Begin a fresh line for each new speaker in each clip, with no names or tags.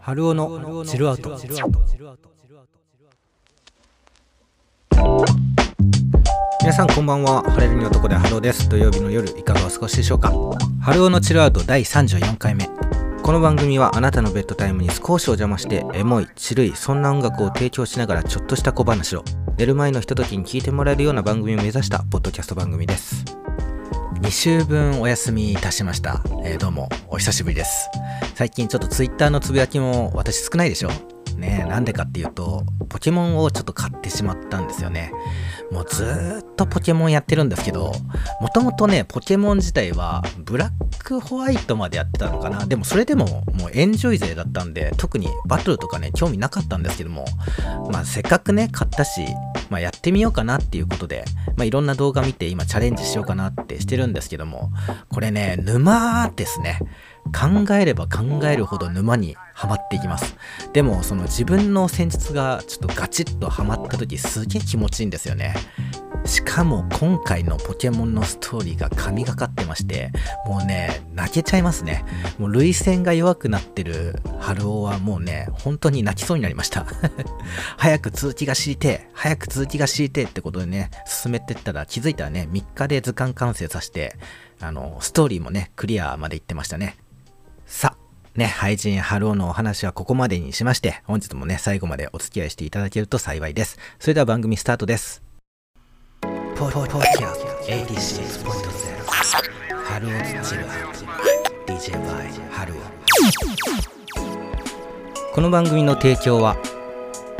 春尾のチルアウト。皆さんこんばんは。晴れるに男で春尾です。土曜日の夜いかがお過ごしでしょうか。春尾のチルアウト第34回目。この番組はあなたのベッドタイムに少しお邪魔してエモい、チルい、そんな音楽を提供しながらちょっとした小話を。寝る前のひとときに聞いてもらえるような番組を目指したポッドキャスト番組です。2週分お休みいたしました、えー、どうもお久しぶりです。最近ちょっと Twitter のつぶやきも私少ないでしょ。ねなんでかっていうとポケモンをちょっと買ってしまったんですよね。もうずーっとポケモンやってるんですけどもともとねポケモン自体はブラックホワイトまでやってたのかな。でもそれでももうエンジョイ勢だったんで特にバトルとかね興味なかったんですけどもまあせっかくね買ったしまあ、やってみようかなっていうことで、まあ、いろんな動画見て今チャレンジしようかなってしてるんですけども、これね、沼ですね。考えれば考えるほど沼にはまっていきます。でも、その自分の戦術がちょっとガチッとはまった時すげえ気持ちいいんですよね。しかも今回のポケモンのストーリーが神がかってまして、もうね、泣けちゃいますね。もう涙腺が弱くなってる春尾はもうね、本当に泣きそうになりました。早く続きが知りて早く続きが知りてってことでね、進めてったら気づいたらね、3日で図鑑完成させて、あの、ストーリーもね、クリアまで行ってましたね。さね、廃人ハローのお話はここまでにしまして、本日もね、最後までお付き合いしていただけると幸いです。それでは番組スタートです。ポポポキャスト86.0春尾チルア DJ by 春尾この番組の提供は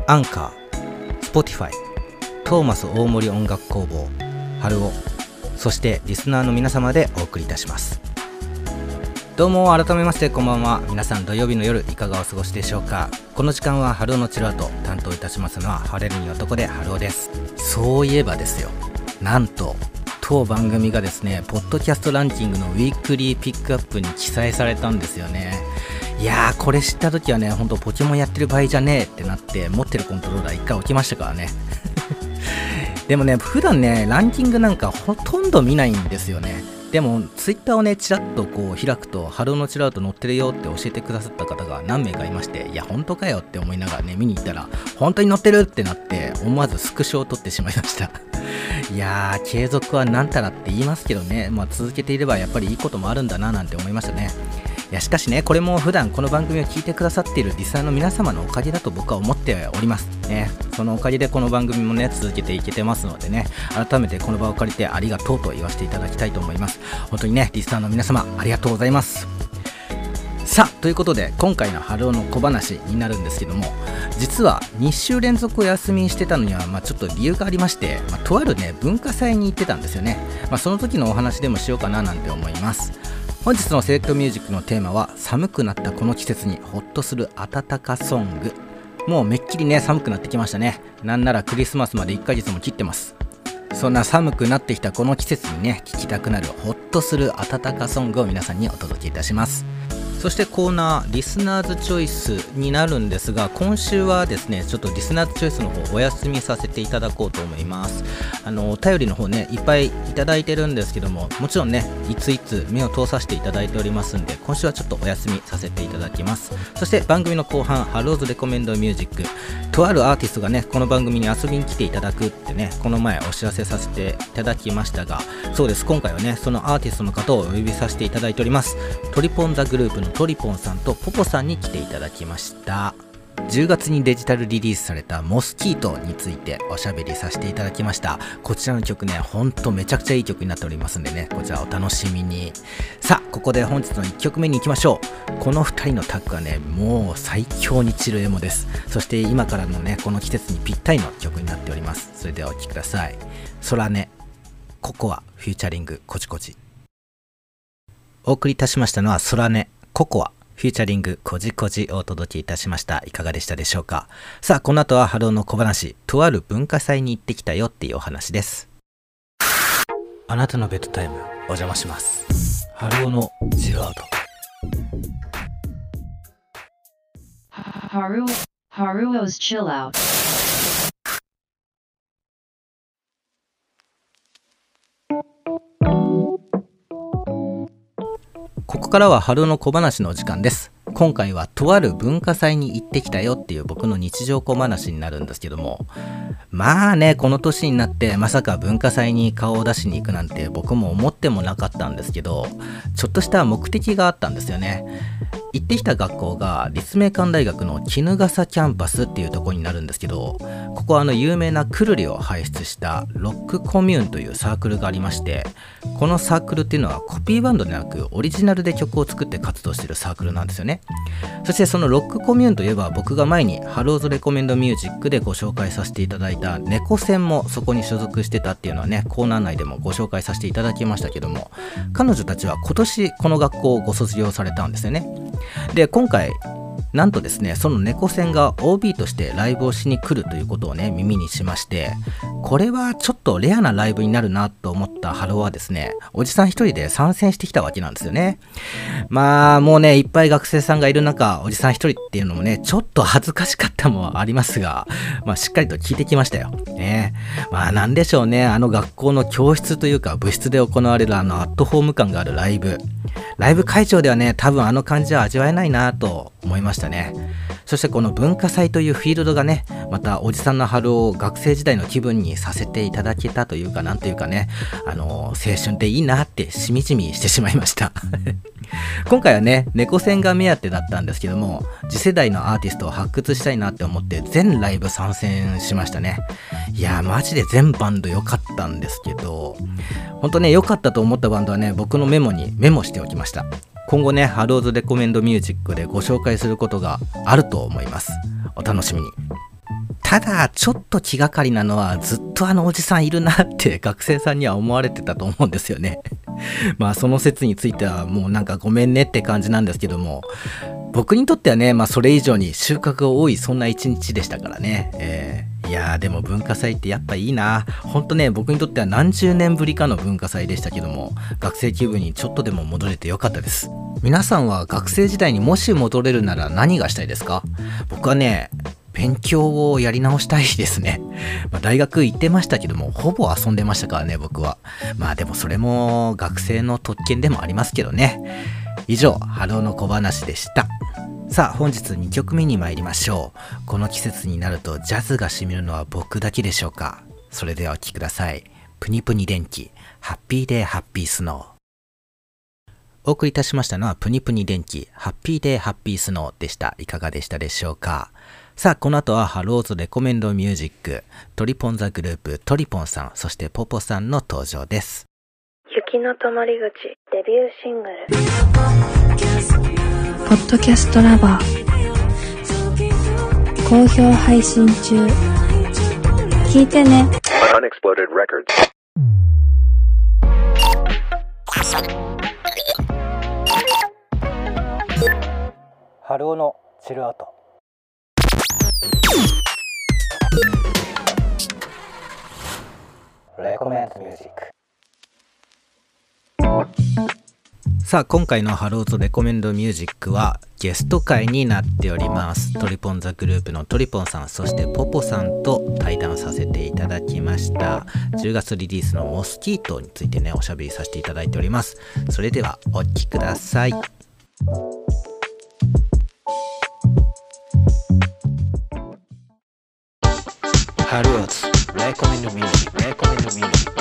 アンカー、スポティファイ、トーマス大森音楽工房、春尾、そしてリスナーの皆様でお送りいたします。どうも改めましてこんばんは。皆さん土曜日の夜いかがお過ごしでしょうか。この時間は春尾のチルアウト担当いたしますのは晴れるに男で春尾です。そういえばですよ。なんと当番組がですねポッドキャストランキングのウィークリーピックアップに記載されたんですよね。いやーこれ知った時はねほんとポケモンやってる場合じゃねえってなって持ってるコントローラー一回置きましたからね。でもね普段ねランキングなんかほとんど見ないんですよねでもツイッターをねちらっとこう開くと「ハローの chill out 乗ってるよ」って教えてくださった方が何名かいましていや本当かよって思いながらね見に行ったら本当に載ってるってなって思わずスクショを撮ってしまいました いやー、継続は何たらって言いますけどね、まあ、続けていればやっぱりいいこともあるんだななんて思いましたね。いやしかしね、これも普段この番組を聞いてくださっているリスナーの皆様のおかげだと僕は思っております。ね、そのおかげでこの番組もね、続けていけてますのでね、改めてこの場を借りてありがとうと言わせていただきたいと思います。本当にね、リスナーの皆様ありがとうございます。さあということで今回の春尾の小話になるんですけども実は2週連続お休みしてたのには、まあ、ちょっと理由がありまして、まあ、とあるね文化祭に行ってたんですよね、まあ、その時のお話でもしようかななんて思います本日のセレクトミュージックのテーマは寒くなったこの季節にホッとする暖かソング。もうめっきりね寒くなってきましたね。なんならクリスマスまで1ヶ月も切ってます。そんな寒くなってきたこの季節にね聴きたくなるホッとする暖かソングを皆さんにお届けいたします。そしてコーナーリスナーズチョイスになるんですが今週はですねちょっとリスナーズチョイスの方お休みさせていただこうと思います。あのお便りの方ねいっぱいいただいてるんですけどももちろんねいついつ目を通させていただいておりますんで今週はちょっとお休みさせていただきます。そして番組の後半ハローズレコメンドミュージック。とあるアーティストがねこの番組に遊びに来ていただくってねこの前お知らせさせていただきましたがそうです。今回はねそのアーティストの方をお呼びさせていただいております。トリポンザグループのトリポンさんとポポさんに来ていただきました。10月にデジタルリリースされたモスキートについておしゃべりさせていただきました。こちらの曲ねほんとめちゃくちゃいい曲になっておりますんでねこちらお楽しみに。さあここで本日の1曲目に行きましょう。この2人のタッグはねもう最強にチルエモです。そして今からのねこの季節にぴったりの曲になっております。それではお聴きください。空音ココア featuring こじこじお送りいたしましたのは空音ココア featuring こじこじをお届けいたしました。いかがでしたでしょうか？さあ、この後はハローの小話、とある文化祭に行ってきたよっていうお話です。あなたのベッドタイム、お邪魔します。ハローのジロード。ハロー、ハロー 's chill out. ここからはハローの小話の時間です。今回はとある文化祭に行ってきたよっていう僕の日常小話になるんですけども。まあねこの年になってまさか文化祭に顔を出しに行くなんて僕も思ってもなかったんですけどちょっとした目的があったんですよね。行ってきた学校が立命館大学の衣笠キャンパスっていうとこになるんですけどここはあの有名なくるりを輩出したロックコミューンというサークルがありましてこのサークルっていうのはコピーバンドでなくオリジナルで曲を作って活動してるサークルなんですよね。そしてそのロックコミューンといえば僕が前にハロー 's recommend music でご紹介させていただいた猫戦もそこに所属してたっていうのはねコーナー内でもご紹介させていただきましたけども彼女たちは今年この学校をご卒業されたんですよね。で今回なんとですねその猫戦が OB としてライブをしに来るということをね耳にしましてこれはちょっとレアなライブになるなと思ったハローはですねおじさん一人で参戦してきたわけなんですよね。まあもうねいっぱい学生さんがいる中おじさん一人っていうのもねちょっと恥ずかしかったもありますがまあしっかりと聞いてきましたよ。ね。まあなんでしょうねあの学校の教室というか部室で行われるあのアットホーム感があるライブ。ライブ会場ではね多分あの感じは味わえないなと思いました。ね。そしてこの文化祭というフィールドがねまたおじさんの春を学生時代の気分にさせていただけたというかなんというかねあの青春っていいなってしみじみしてしまいました。今回はね猫戦が目当てだったんですけども次世代のアーティストを発掘したいなって思って全ライブ参戦しましたね。いやマジで全バンド良かったんですけど本当ね良かったと思ったバンドはね僕のメモにメモしておきました。今後ねハローズレコメンドミュージックでご紹介することがあると思いますお楽しみにただ、ちょっと気がかりなのは、ずっとあのおじさんいるなって学生さんには思われてたと思うんですよね。まあ、その説についてはもうなんかごめんねって感じなんですけども、僕にとってはね、まあ、それ以上に収穫が多い、そんな一日でしたからね。えー、やー、でも文化祭ってやっぱいいな。ほんとね、僕にとっては何十年ぶりかの文化祭でしたけども、学生気分にちょっとでも戻れてよかったです。皆さんは学生時代にもし戻れるなら何がしたいですか？僕はね、勉強をやり直したいですね。まあ、大学行ってましたけども、ほぼ遊んでましたからね、僕は。まあでもそれも学生の特権でもありますけどね。以上、ハローの小話でした。さあ、本日2曲目に参りましょう。この季節になるとジャズが染みるのは僕だけでしょうか？それではお聴きください。プニプニ電気、 happy day happy snow。お送りいたしましたのはプニプニ電気、 happy day happy snow でした。いかがでしたでしょうか？さあ、この後はハロー 's recommend music、トリポンザグルーヴ、トリポンさん、そしてポポさんの登場です。
雪の止まり口、デビューシングル。
podcast lover。好評配信中。聞いてね。
春尾の chill out。recommend music さあ今回の春尾's recommend music はゲスト回になっております。 triponthegroove のトリポンさんそしてポポさんと対談させていただきました。10月リリースのモスキートについてねおしゃべりさせていただいております。それではお聴きください。ハローズレコメンドミュージックレコメンドミュージック。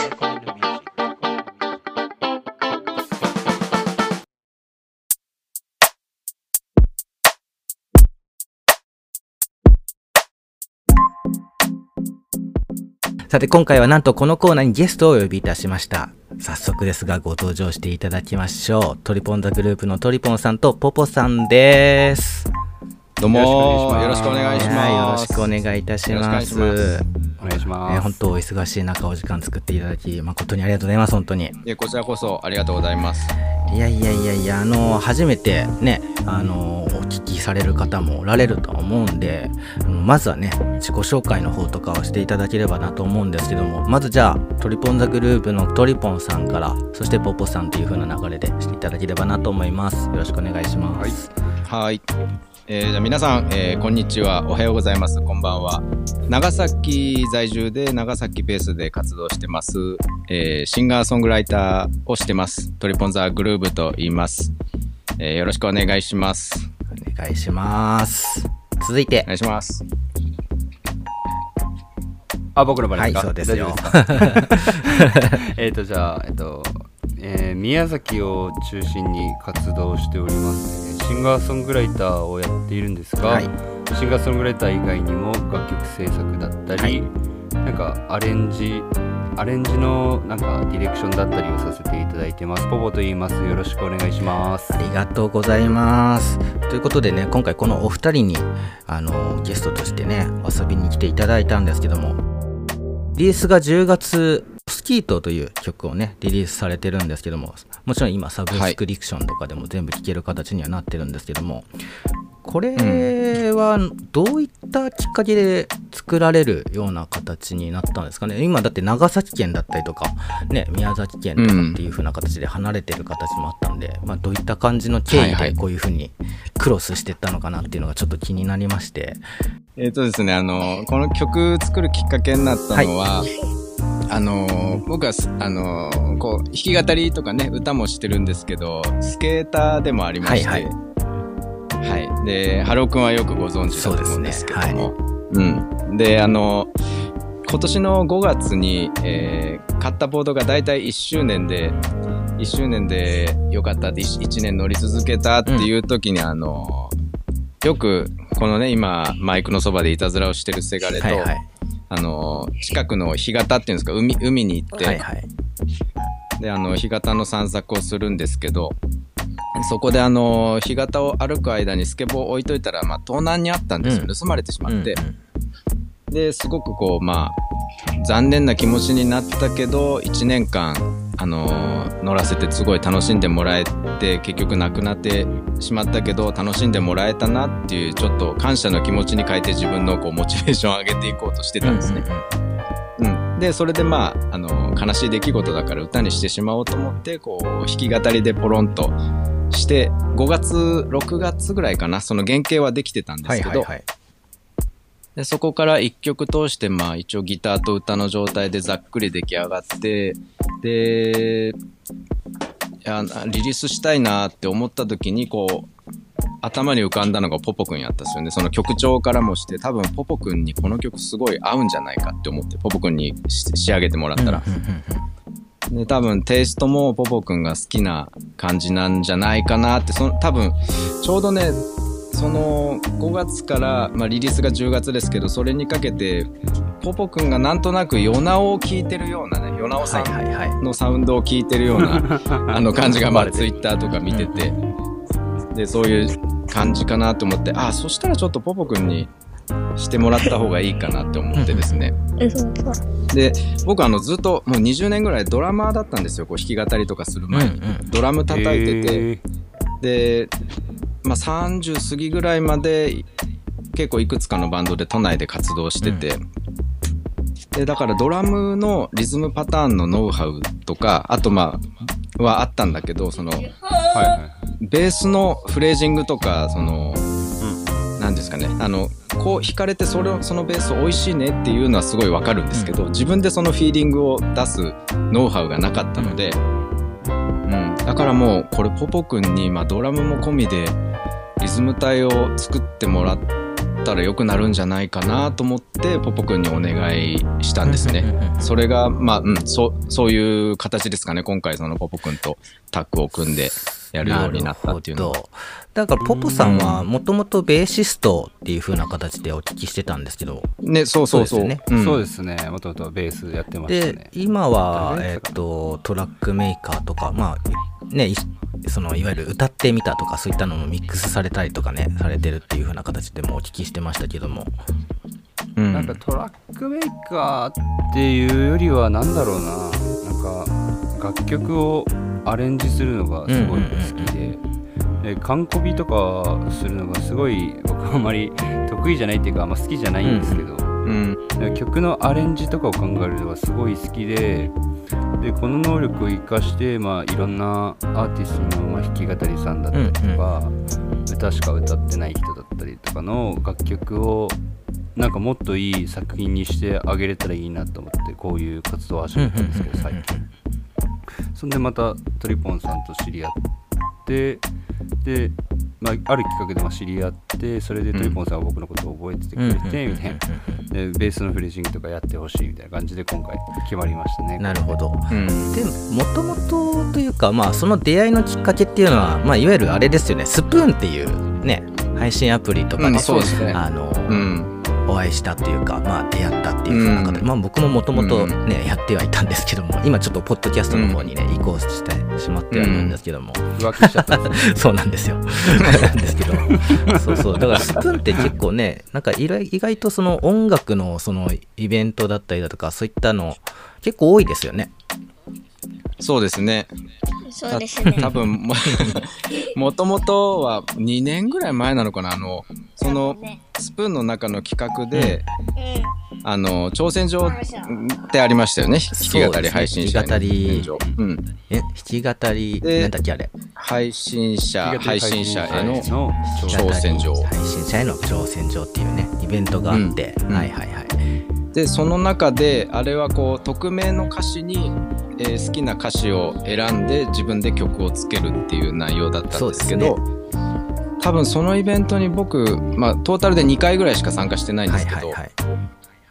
さて今回はなんとこのコーナーにゲストをお呼びいたしました。早速ですがご登場していただきましょう。トリポンザグループのトリポンさんとポポさんです。
どうもよろしくお願いします。
よろしくお願いいたします。
お願いします。
えー、本当お忙しい中お時間作っていただき誠にありがとうございます本当に。
いやこちらこそありがとうございます。
いやいやいやいやあの初めてねあのお聞きされる方もおられると思うんでまずはね自己紹介の方とかをしていただければなと思うんですけどもまずじゃあトリポンザグループのトリポンさんからそしてポポさんという風な流れでしていただければなと思いますよろしくお願いします。
はい、はいえー、じゃ皆さん、えー、こんにちは。おはようございます。こんばんは。長崎在住で長崎ベースで活動してます。えー、シンガーソングライターをしてます。トリポンザグルーブと言います。えーよろしくお願いします。
お願いします。続いて
お、願いします。
あ、僕の場合
はい、
ですか？
そうですよ。
大丈夫ですか？えっと、じゃあ、えっと、えー宮崎を中心に活動しております。シンガーソングライターをやっているんですが、
はい
シンガーソングライター以外にも楽曲制作だったり、
はい
なんかアレンジ、アレンジのなんかディレクションだったりをさせていただいてます。ポポと言います。よろしくお願いします
あ。りがとうございます。ということでね、今回このお二人に、あの、ゲストとしてね、遊びに来ていただいたんですけども、リリースが10月、スキートという曲をね、リリースされてるんですけども、もちろん今、サブスクリプションとかでも全部聴ける形にはなってるんですけども、これはどういったきっかけで作られるような形になったんですかね？今だって長崎県だったりとか、ね、宮崎県とかっていう風な形で離れてる形もあったんで、まあ、どういった感じの経緯
はいはい。
でこういう風にクロスしていったのかなっていうのがちょっと気になりまして、
えっ、とですね、あの、この曲作るきっかけになったのは、あの、僕はす、あの、こう、弾き語りとかね、歌もしてるんですけど、スケーターでもありまして、
は
はい。い、で、春尾くんはよくご存知だと思うんですけども、うん。で、あの、今年の5月に、えー買ったボードが大体1周年で、1周年でよかったって 1, 年乗り続けたっていう時に、あの、よく、このね、今、マイクのそばでいたずらをしてるせがれと、
はいはい
あの、近くの干潟っていうんですか、海、海に行って、
はいはい
で、あの、干潟の散策をするんですけど、そこであの、干潟を歩く間にスケボーを置いといたら、まあ、盗難にあったんですよ。
うん
盗まれてしまって。
うんうん
で、すごくこう、まあ、残念な気持ちになったけど、1年間、あのー乗らせてすごい楽しんでもらえて、結局なくなってしまったけど、楽しんでもらえたなっていう、ちょっと感謝の気持ちに変えて自分のこう、モチベーションを上げていこうとしてたんですね。うん。で、それでまあ、あのー悲しい出来事だから歌にしてしまおうと思って、こう、弾き語りでポロンとして、5月、6月ぐらいかな、その原型はできてたんですけど、
はいはいはい
で、そこから一曲通して、まあ一応ギターと歌の状態でざっくり出来上がって、で、いや、リリースしたいなって思った時に、こう、頭に浮かんだのがポポくんやったんですよね。その曲調からもして、多分ポポくんにこの曲すごい合うんじゃないかって思って、ポポくんにし仕上げてもらったら。で、多分テイストもポポくんが好きな感じなんじゃないかなって、その多分、ちょうどね、その5月から、まあ、リリースが10月ですけど、それにかけて、ポポくんがなんとなくヨナオを聴いてるようなね、ヨナオさんのサウンドを聞いてるような、あの感じが、まあ、ツイッターとか見てて、で、そういう感じかなと思って、あ、そしたらちょっとポポくんにしてもらった方がいいかなって思ってですね。で、僕あのずっともう20年ぐらいドラマーだったんですよ、こう弾き語りとかする前に。
うんうん。
ドラム叩いてて、
えー。
で、まあ30過ぎぐらいまで結構いくつかのバンドで都内で活動してて、で、だからドラムのリズムパターンのノウハウとか、あとまあ、はあったんだけど、その、
はいはい。
ベースのフレージングとか、その、なんですかね、あの、こう弾かれてそれをそのベース美味しいねっていうのはすごいわかるんですけど、自分でそのフィーリングを出すノウハウがなかったので、うん、だからもうこれポポくんに、まあ、ドラムも込みでリズム隊を作ってもらったら良くなるんじゃないかなと思ってポポくんにお願いしたんですね。それが、まあ、うん、そう、そういう形ですかね。今回そのポポくんとタッグを組んでやるようになったっていうのは。
なるほどだからポポさんはもともとベーシストっていう風な形でお聞きしてたんですけど。
ね、そうそうそう。
そうですよね。
ん。
そうですね。もともとベースやってました
で
ね。
今は、えっ
誰？がやってたかな
とトラックメーカーとかまあねいそのいわゆる歌ってみたとかそういったのもミックスされたりとかねされてるっていう風な形でもお聞きしてましたけども。
うん。
なんかトラックメーカーっていうよりはなんだろうな。なんか楽曲をアレンジするのがすごい好きで,、で完コピとかするのがすごい 僕あんまり得意じゃないっていうかあんま好きじゃないんですけど、
うん。
曲のアレンジとかを考えるのがすごい好きででこの能力を生かして、まあ、いろんなアーティストの、まあ、弾き語りさんだったりとか、歌しか歌ってない人だったりとかの楽曲をなんかもっといい作品にしてあげれたらいいなと思ってこういう活動を始めたんですけど最近そんでまたトリポンさんと知り合ってで、まあ、ある企画でまあ知り合ってそれでトリポンさんが僕のことを覚えててくれてみたいな。でベースのフレージングとかやってほしいみたいな感じで今回決まりましたね。
なるほど。
うん。
でもともとというかまあその出会いのきっかけっていうのは、まあ、いわゆるあれですよね。スプーンっていうね配信アプリとかで、
うんそうですね。
あの、
うん
お会いしたっていうか、まあ、出会ったっていうふう
ん。
まあ、僕ももともとね、やってはいたんですけども今ちょっとポッドキャストの方にね、移行してしまってはいるんですけども、
浮気しちゃった
そうなんですよ。なんですけど。そうそう。だからスプーンって結構ねなんか意外とその音楽のそのイベントだったりだとかそういったの結構多いですよね
そうですね。
そうですね。
多分も もともとは2年ぐらい前なのかな。あのそのスプーンの中の企画で、あの挑戦状ってありましたよね。弾き語り配信者
ね弾き語り。
うん、
え弾き語り
で
なんだっけあれ？
配信者配信者への挑戦状。
配信者への挑戦状っていうねイベントがあって、
うん。
はいはいはい
でその中であれはこう匿名の歌詞に、えー好きな歌詞を選んで自分で曲をつけるっていう内容だったんですけど
そう
多分そのイベントに僕、まあ、トータルで2回ぐらいしか参加してないんで
はい
すけど、
はいはい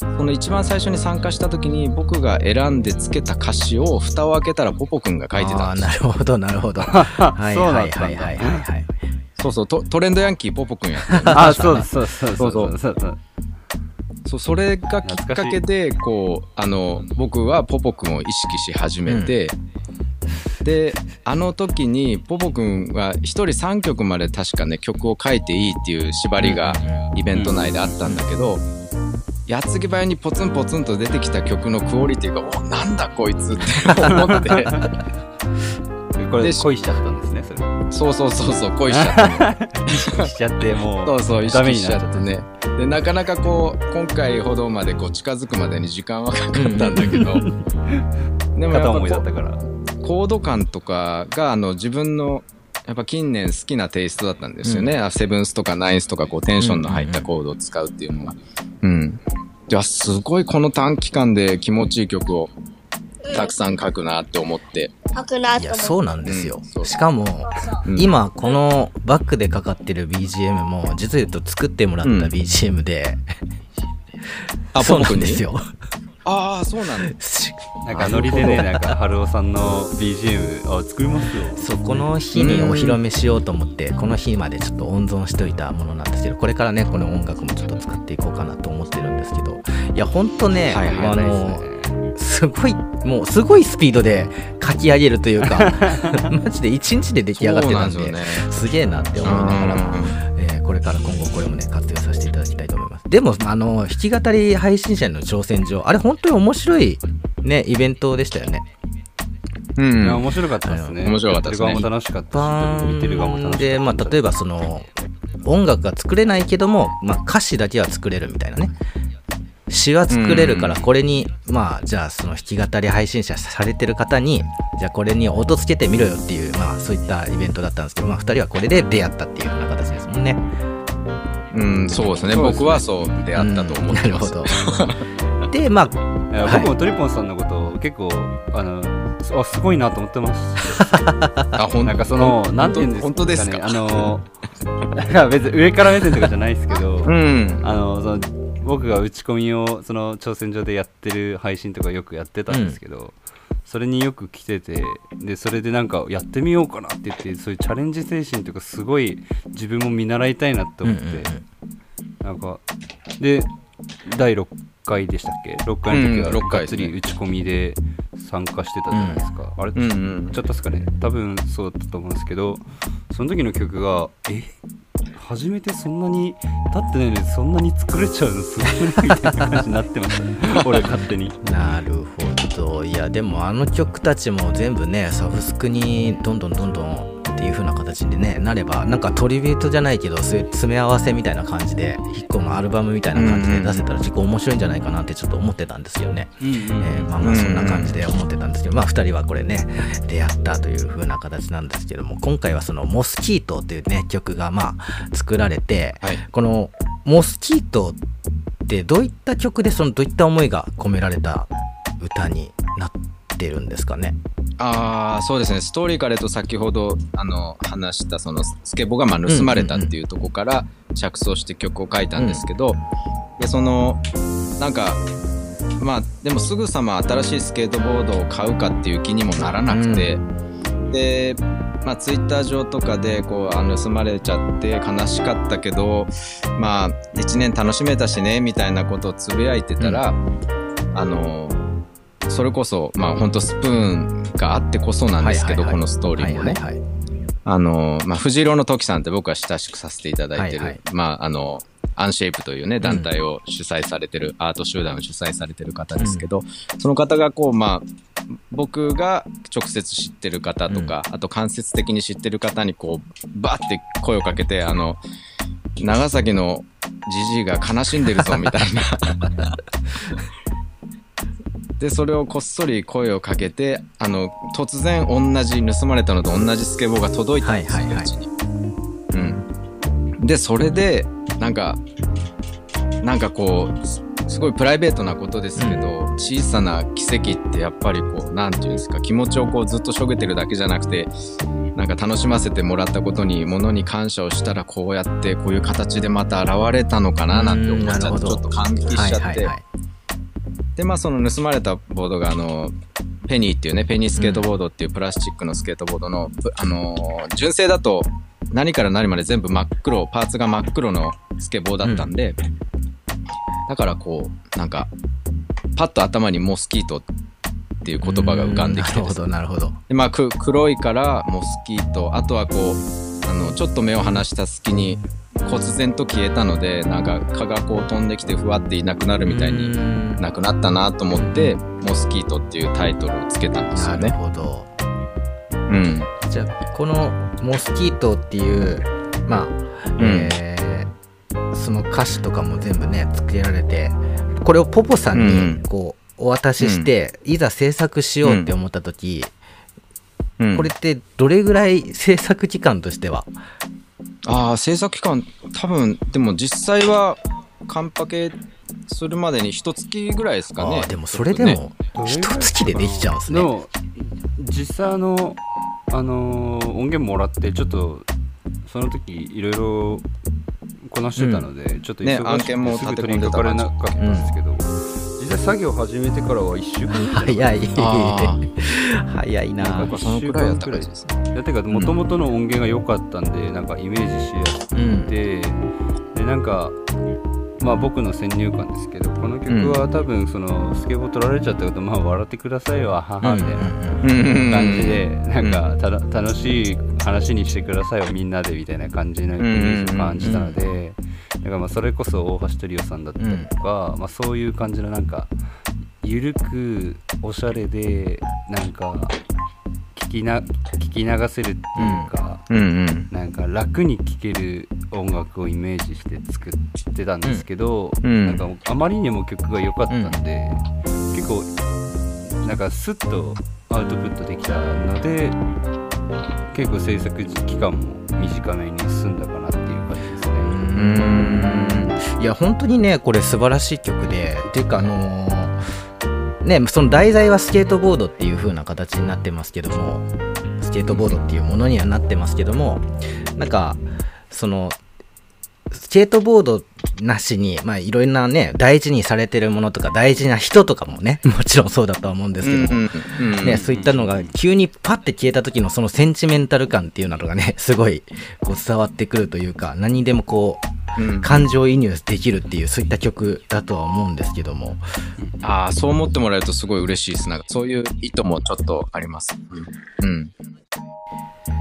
その一番最初に参加した時に僕が選んでつけた歌詞を蓋を開けたらポポくんが書いてた
あー
んです
なるほどなるほど。はい
そう
はいはいはいはいはい。
そうそうトトレンドヤンキーポポくんやった
あそうそうそう
そう
そうそうそう
そうそれがきっかけでこうあの僕はポポくんを意識し始めて、であの時にポポくんは1人3曲まで確かね曲を書いていいっていう縛りがイベント内であったんだけど、矢継ぎ早にポツンポツンと出てきた曲のクオリティが「おなんだこいつ」って思って。
これ
で
恋しちゃったんそ
うそうそうそう恋しちゃったね
意識しちゃってもう
そうそう意識し
ちゃって。
ねでなかなかこう今回ほどまでこう近づくまでに時間はかかったんだけど。でもやっ
思いだ
こ
ったから。
コード感とかがあの自分のやっぱ近年好きなテイストだったんですよね、あセブンスとかナインスとかこうテンションの入ったコードを使うっていうのがうん。いやすごいこの短期間で気持ちいい曲をたくさん書くなって思って、
吐くなって。
いやそうなんですよ、
うん。そう。
しかも
うん。
今このバックでかかってる BGM も実を言うと作ってもらった
うん。
BGM で、
あ
そう
ポポ君に
なんですよ。
ああそうなんだ。
し
なんかノリでねなんか春尾さんの BGM あ作りますよ。
そうこの日にお披露目しようと思ってこの日までちょっと温存しておいたものなんですけどこれからねこの音楽もちょっと使っていこうかなと思ってるんですけどいやほんとね、
はいはい
あのすごいもうすごいスピードで書き上げるというか マジで1日で出来上がってたんで
そうなんですよね。
すげえなって思いながらも、えーこれから今後これもね活用させていただきたいと思います。でもあの弾き語り配信者の挑戦状あれ本当に面白いねイベントでしたよね。
う
いや
ん
面白かったですね。
面白かったですね。
やってる側も楽しかった
バ
し見てる側も楽しかった。
で、まあ、例えばその音楽が作れないけども、まあ、歌詞だけは作れるみたいなね詩は作れるから
うん。
これにまあじゃあその弾き語り配信者されてる方にじゃあこれに音つけてみろよっていうまあそういったイベントだったんですけど、まあ、2人はこれで出会ったっていうような形ですもんね。
うん、そうですね。
ね。
僕はそう出会ったと思ってます、
うんなるほど。でまあ
僕もトリポンさんのこと結構あのあすごいなと思ってます
あほん
なんかその
ほん
なんていうんですか、ね、
本当ですか？
あの なんか別に上から目線とかじゃないですけど、
うん。
あのその僕が打ち込みをその挑戦状でやってる配信とかよくやってたんですけど、それによく来ててでそれでなんかやってみようかなって言ってそういうチャレンジ精神とかすごい自分も見習いたいなって思って、
うんうん
なんかで第6回でしたっけ？6回の時
うん6
はがっつり打ち込みで参加してたじゃないですか、あれ、
うんうん
ちょっとですかね？多分そうだったと思うんですけどその時の曲がえ初めてそんなに経ってないのにそんなに作れちゃうのすごいみたいな感じになってましたね。俺勝手に。
なるほど。いやでもあの曲たちも全部ねサブスクにどんどんどんどんっていう風な形に、ね、なればなんかトリビュートじゃないけど詰め合わせみたいな感じで1個のアルバムみたいな感じで出せたら結構面白いんじゃないかなってちょっと思ってたんですよね。えーまあまあそんな感じで思ってたんですけど、まあ2人はこれね出会ったという風な形なんですけども今回はその「モスキート」というね曲がまあ作られて、
はい。
この「モスキート」ってどういった曲でそのどういった思いが込められた歌になってるんですかね？
ああそうですね。ストーリーから言うと先ほどあの話したそのスケボーがまあ盗まれたっていうところから着想して曲を書いたんですけど、でそのなんかまあでもすぐさま新しいスケートボードを買うかっていう気にもならなくて、でまあツイッター上とかでこうあの盗まれちゃって悲しかったけどまあ1年楽しめたしねみたいなことをつぶやいてたら、あのそれこそまあ本当スプーンがあってこそなんですけど、このストーリーもね、あの、まあ、藤色の時さんって僕は親しくさせていただいてる、
はいはい。
まあ、あの、アンシェイプというね、団体を主催されてる、アート集団を主催されてる方ですけど、その方がこう、まあ、僕が直接知ってる方とか、あと間接的に知ってる方にこう、バーって声をかけて、あの、長崎のじじいが悲しんでるぞみたいな。で、それをこっそり声をかけて、あの、突然同じ、盗まれたのと同じスケボーが届いたんですよ、
はいはいはい。う
ちに。うん。で、それで、なんか、なんかこう、すすごいプライベートなことですけど、小さな奇跡ってやっぱりこう、なんていうんですか、気持ちをこうずっとしょげてるだけじゃなくて、なんか楽しませてもらったことに、ものに感謝をしたらこうやって、こういう形でまた現れたのかななんて思っちゃって、ちょっと感激しちゃって、
はいはいはい
で、まあその盗まれたボードがあの、ペニーっていうね、ペニースケートボードっていうプラスチックのスケートボードの、ぶあのー純正だと何から何まで全部真っ黒、パーツが真っ黒のスケボーだったんで、だからこう、なんか、パッと頭にモスキートっていう言葉が浮かんできてね。
なるほどなるほど。
でまあ、く黒いからモスキート。あとはこうあのちょっと目を離した隙に忽然と消えたのでなんか蚊がこう飛んできてふわっていなくなるみたいに
に
なくなったなと思ってモスキートっていうタイトルをつけたんです
なる
よね。
ほど。
うん。
じゃあこのモスキートっていうまあ、えーその歌詞とかも全部ね作られてこれをポポさん
うん
にこうお渡しして、いざ制作しようって思った時、
うん、
これってどれぐらい制作期間としては
ああ制作期間多分でも実際はカンパケするまでに一月ぐらいですかね。
でもそれで
ね。
も一月でできちゃうんですね。
でも実際あの、あのー音源もらってちょっとその時いろいろこなしてたので、ちょっと
ね
忙しくて
案件も
すぐ取り掛かれなかったんですけど、実際作業始めてからは1週間
早い。
あ
早いな。
なんか
そのくらいやったらいいですね。
いやてかもともとの音源が良かったんでなんかイメージしやすく
うん。
て、でなんかまあ僕の先入観ですけどこの曲は多分そのスケボー取られちゃったことまあ笑ってくださいわ母みたいな感じでなんか楽しい話にしてくださいよみんなでみたいな感じのイメージを感じたのでだからまあそれこそ大橋トリオさんだったりとか、まあ、そういう感じのなんかゆるくおしゃれでなんか聞きな聞き流せるっていうか、
うんうん。
なんか楽に聴ける音楽をイメージして作ってたんですけど、
うん。
なんかあまりにも曲が良かったんで、結構なんかスッとアウトプットできたので結構制作期間も短めに済んだかなっていう感じですね。
うん。いや本当にねこれ素晴らしい曲でっていうかあのーねその題材はスケートボードっていう風な形になってますけどもスケートボードっていうものにはなってますけどもなんかそのスケートボードなしにまあいろんなね大事にされてるものとか大事な人とかもね もちろんそうだとは思うんですけども、ね、そういったのが急にパッて消えた時のそのセンチメンタル感っていうのがね すごいこう伝わってくるというか何にでもこう
うん
感情移入できるっていうそういった曲だとは思うんですけども。
ああそう思ってもらえるとすごい嬉しいです。なんかそういう意図もちょっとあります。うん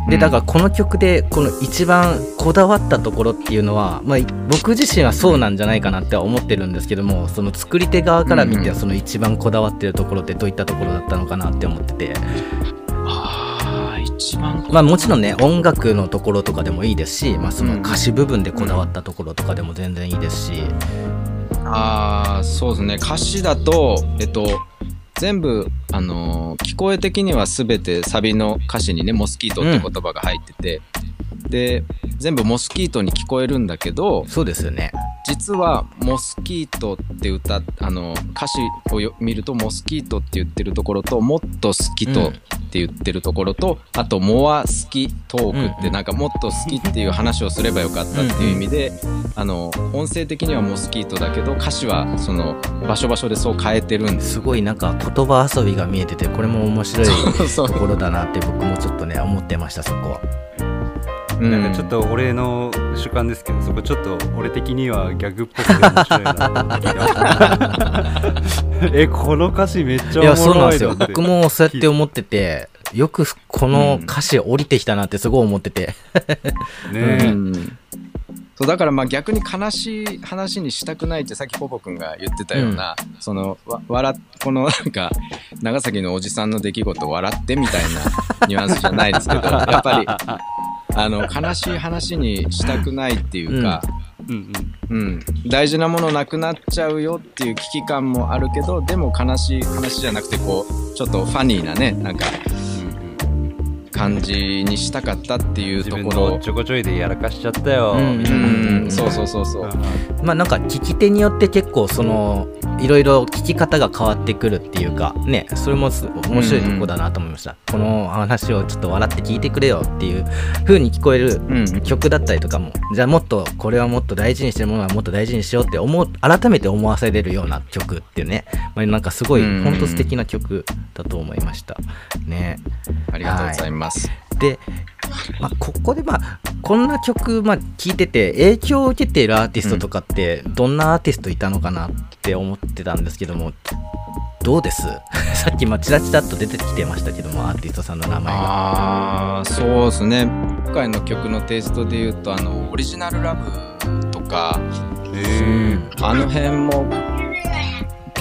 でだからこの曲でこの一番こだわったところっていうのは、まあ、僕自身はそうなんじゃないかなっては思ってるんですけどもその作り手側から見てその一番こだわってるところってどういったところだったのかなって思ってて。
ああ一番
まあもちろんね音楽のところとかでもいいですし、まあ、その歌詞部分でこだわったところとかでも全然いいですし、
ああそうですね。歌詞だとえっと全部あのー聞こえ的には全てサビの歌詞にねモスキートって言葉が入ってて、で全部モスキートに聞こえるんだけど
そうですよね
実は「モスキート」って歌あの歌詞をよ見ると「モスキート」って言ってるところと「もっと好きと」って言ってるところと、あと「モア好きトーク」って、
うん
なんかもっと好きっていう話をすればよかったっていう意味で、あの音声的には「モスキート」だけど歌詞はその場所場所でそう変えてるんです。
すごいなんか言葉遊びが見えててこれも面白いところだなって僕もちょっとね思ってましたそこは。
なんかちょっと俺の主観ですけどそこちょっと俺的にはギャグっぽくて面白いなと思って えこの歌詞めっちゃお
いやそうなんですよ。僕もそうやって思っててよくこの歌詞降りてきたなってすごい思ってて、
ね
うん。そうだからまあ逆に悲しい話にしたくないってさっきポポ君が言ってたような、そのわ笑っこのなんか長崎のおじさんの出来事を笑ってみたいなニュアンスじゃないですけどやっぱりあの悲しい話にしたくないっていうか、
うん。うん。
うん大事なものなくなっちゃうよっていう危機感もあるけどでも悲しい話じゃなくてこうちょっとファニーなねなんか感じにしたかったっていうところ。
のちょこちょいでやらかしちゃったよ、
う
うんそうそうそうそう。
まあなんか聞き手によって結構そのいろいろ聞き方が変わってくるっていうかねそれもす面白いとこだなと思いました、この話をちょっと笑って聞いてくれよっていう風に聞こえる
うん。
曲だったりとかもじゃあもっとこれはもっと大事にしてるものはもっと大事にしようって思う改めて思わせれるような曲っていうね、まあ、なんかすごい
うん。
本当素敵な曲だと思いました。ね。
ありがとうございます。
で、まあ、ここでまあこんな曲、まあ、聴いてて影響を受けているアーティストとかってどんなアーティストいたのかなって思ってたんですけどもどうです？さっきまあチラチラっと出てきてましたけどもアーティストさんの名前が。
ああそうですね。今回の曲のテイストで言うとあのオリジナルラブとか
え
あの辺も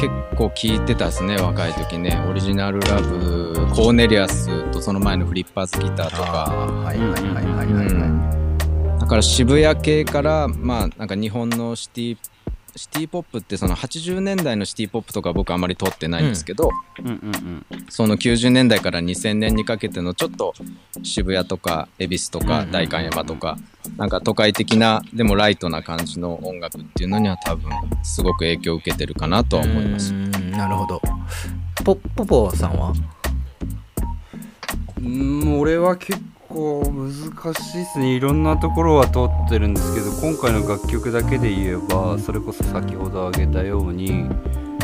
結構聞いてたですね若い時ね。オリジナルラブコーネリアスとその前のフリッパーズギターとか。
はいはいはいはいはい、
うん。だから渋谷系からまあなんか日本のシティシティポップってその80年代のシティポップとか僕あまり通ってないんですけど、
うんうんうん
その90年代から2000年にかけてのちょっと渋谷とか恵比寿とか代官山とかなんか都会的なでもライトな感じの音楽っていうのには多分すごく影響を受けてるかなとは思います。
なるほど。ポポポさんは？
うん俺は結構難しいですね。いろんなところは通ってるんですけど今回の楽曲だけで言えばそれこそ先ほど挙げたように、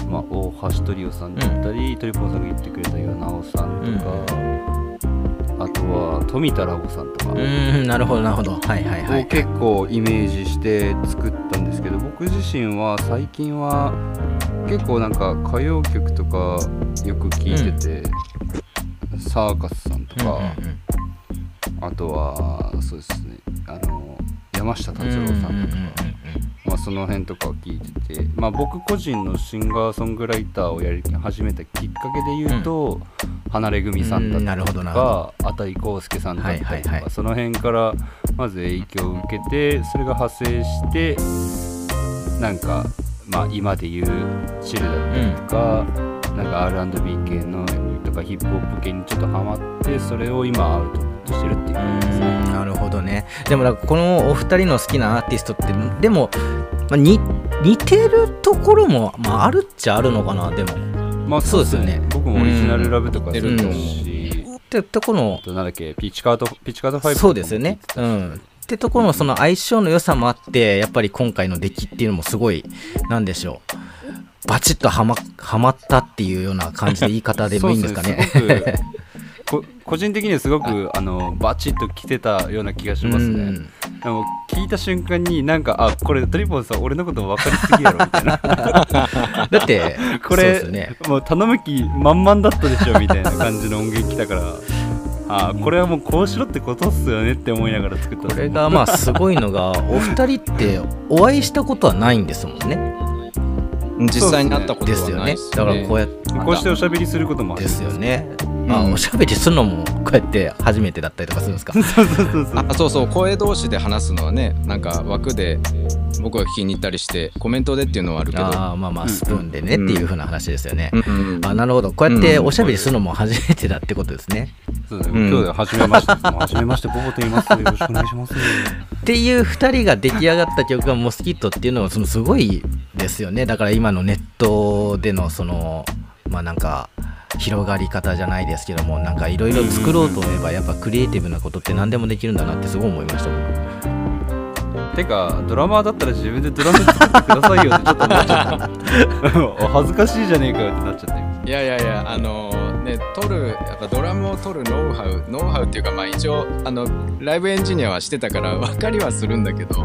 まあ、大橋トリオさんだったり、トリポンさんが言ってくれたようなおさんとか、あとは富田ラボさんとか。
うーんなるほどなるほど。はいはいは
を
い
結構イメージして作ったんですけど僕自身は最近は結構なんか歌謡曲とかよく聴いてて、サーカスさんとか、あとはそうですね。あの山下達郎さんとか、まあ、その辺とかを聞いてて、まあ、僕個人のシンガーソングライターをやり始めたきっかけで言うと、離れ組さんだったりとか新井康介さんだったりとか、
はいはいはい
その辺からまず影響を受けてそれが派生してなんか、まあ、今で言うチルだったりとか、なんか R&B 系のとかヒップホップ系にちょっとハマってそれを今アウトプットしてるっていう感じですね。
なるほどね。でもなんかこのお二人の好きなアーティストってでも、まあ、に似てるところも、まあ、あるっちゃあるのかなでも。
まあ
そうですよね。
僕もオリジナルラブとか好きだ
うん
し、
ってとこの
なんだっけピッチカートピッチカート5とかも。
そうですよね。うん。ってところのその相性の良さもあってやっぱり今回の出来っていうのもすごいなんでしょう。バチッとはまはまったっていうような感じで言い方でもいいんですかね
個人的にはすごくあのバチッと来てたような気がしますね、
うん。
でも聞いた瞬間になんかあこれトリポンさん俺のこと分かりすぎやろみたいな。
だって
これ、
ね。
もう頼む気満々だったでしょみたいな感じの音源来たから。あこれはもうこうしろってことっすよねって思いながら作ったんです
これがまあすごいのがお二人ってお会いしたことはないんですもんね。
実際に会ったことは
ですよね。
ないです
だからこうやって
こうしておしゃべりすることもある
ですよねあ
うん。
おしゃべりするのもこうやって初めてだったりとかするんですか？
そうそうそうそう。
あそうそう。声同士で話すのはねなんか枠で僕が聞きに行ったりしてコメントでっていうのはあるけど。
ああまあまあスプーンでねっていう風な話ですよね、
うん。うん。
あなるほど。こうやって
うん。
おしゃべりするのも初めてだってことですね、
そうだね。
うん。
今日で初めましてですもう初めましてボボと言います。よろしくお願いします。
っていう2人が出来上がった曲がモスキットっていうのはそのすごいですよね。だから今のネットでのそのまあなんか広がり方じゃないですけどもなんかいろいろ作ろうと思えばやっぱクリエイティブなことって何でもできるんだなってすごい思いました僕。
てかドラマーだったら自分でドラム作ってくださいよってちょっと思っちゃった。恥ずかしいじゃねえかよってなっちゃったよ
いやいやいやあのね撮るやっぱドラムを撮るノウハウノウハウっていうかまあ一応あのライブエンジニアはしてたから分かりはするんだけど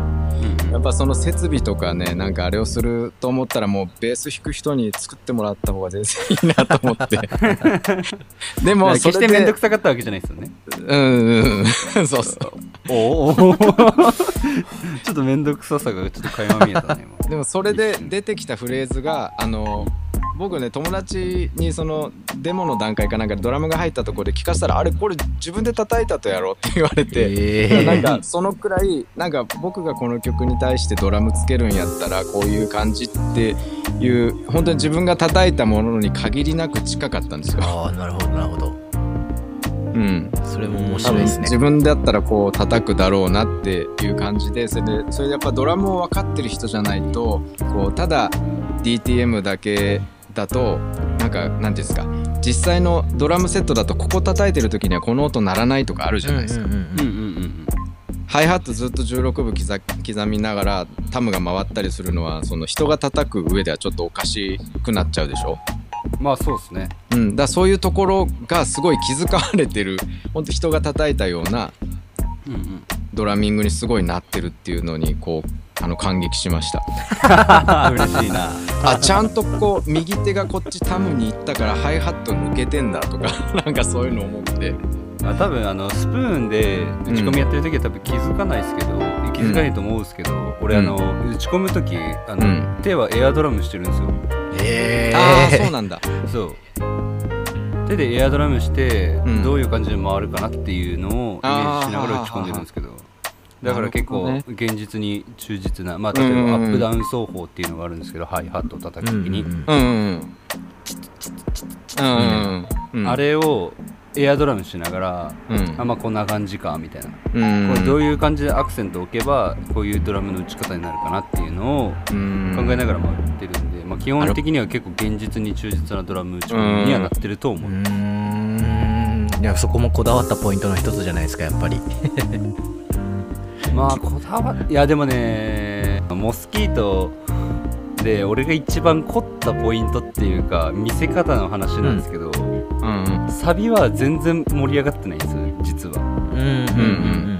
やっぱその設備とかねなんかあれをすると思ったらもうベース弾く人に作ってもらった方が全然いいなと思って。でもそれで
決して面倒くさかったわけじゃないですよね。
うんうんうん。そうそう。
おお ちょっと面倒くささがちょっと垣間見えたね今
でもそれで出てきたフレーズがあの僕ね友達にそのデモの段階かなんかでドラムが入ったところで聞かせたらあれこれ自分で叩いたとやろうって言われて、
え
なんかそのくらいなんか僕がこの曲に対してドラムつけるんやったらこういう感じっていう本当に自分が叩いたものに限りなく近かったんですよ。
ああなるほどなるほど。
うん、
それも面
多
白いですね。
分自分だったらこう叩くだろうなっていう感じでそれでそれでやっぱドラムを分かってる人じゃないとこうただ DTM だけだとなんかなんていうんですか実際のドラムセットだとここ叩いてる時にはこの音鳴らないとかあるじゃないですか。ハイハットずっと16分刻刻みながらタムが回ったりするのはその人が叩く上ではちょっとおかしくなっちゃうでしょ。
まあそうですね
うん、だそういうところがすごい気遣われてる本当人が叩いたようなドラミングにすごいなってるっていうのにこうあの感激しました。
嬉しいな。
あちゃんとこう右手がこっちタムに行ったからハイハット抜けてんだとか なんかそういうの思って。
まあ、多分あのスプーンで打ち込みやってる時は多分気づかないですけど、気づかないと思うんですけど、俺あの、打ち込む時あの、
うん。
手はエアドラムしてるんですよ。
え
ああ
え
そうなんだ。
そう。手でエアドラムして、
うん。
どういう感じで回るかなっていうのをイメージしながら打ち込んでるんですけどだから結構現実に忠実な、まあ、例えばアップダウン奏法っていうのがあるんですけど、ハイハットを叩く時に、あれをエアドラムしながら、
うん。
あまあこんな感じかみたいな。
うん
これどういう感じでアクセントを置けばこういうドラムの打ち方になるかなっていうのを
うん。
考えながら回ってるんで、まあ、基本的には結構現実に忠実なドラム打ち込みにはなってると思う、
いやそこもこだわったポイントの一つじゃないですかやっぱり
まあこだわいやでもねモスキートで俺が一番凝ったポイントっていうか見せ方の話なんですけど、
うん
サビは全然盛り上がってないんですよ実は。
うんうん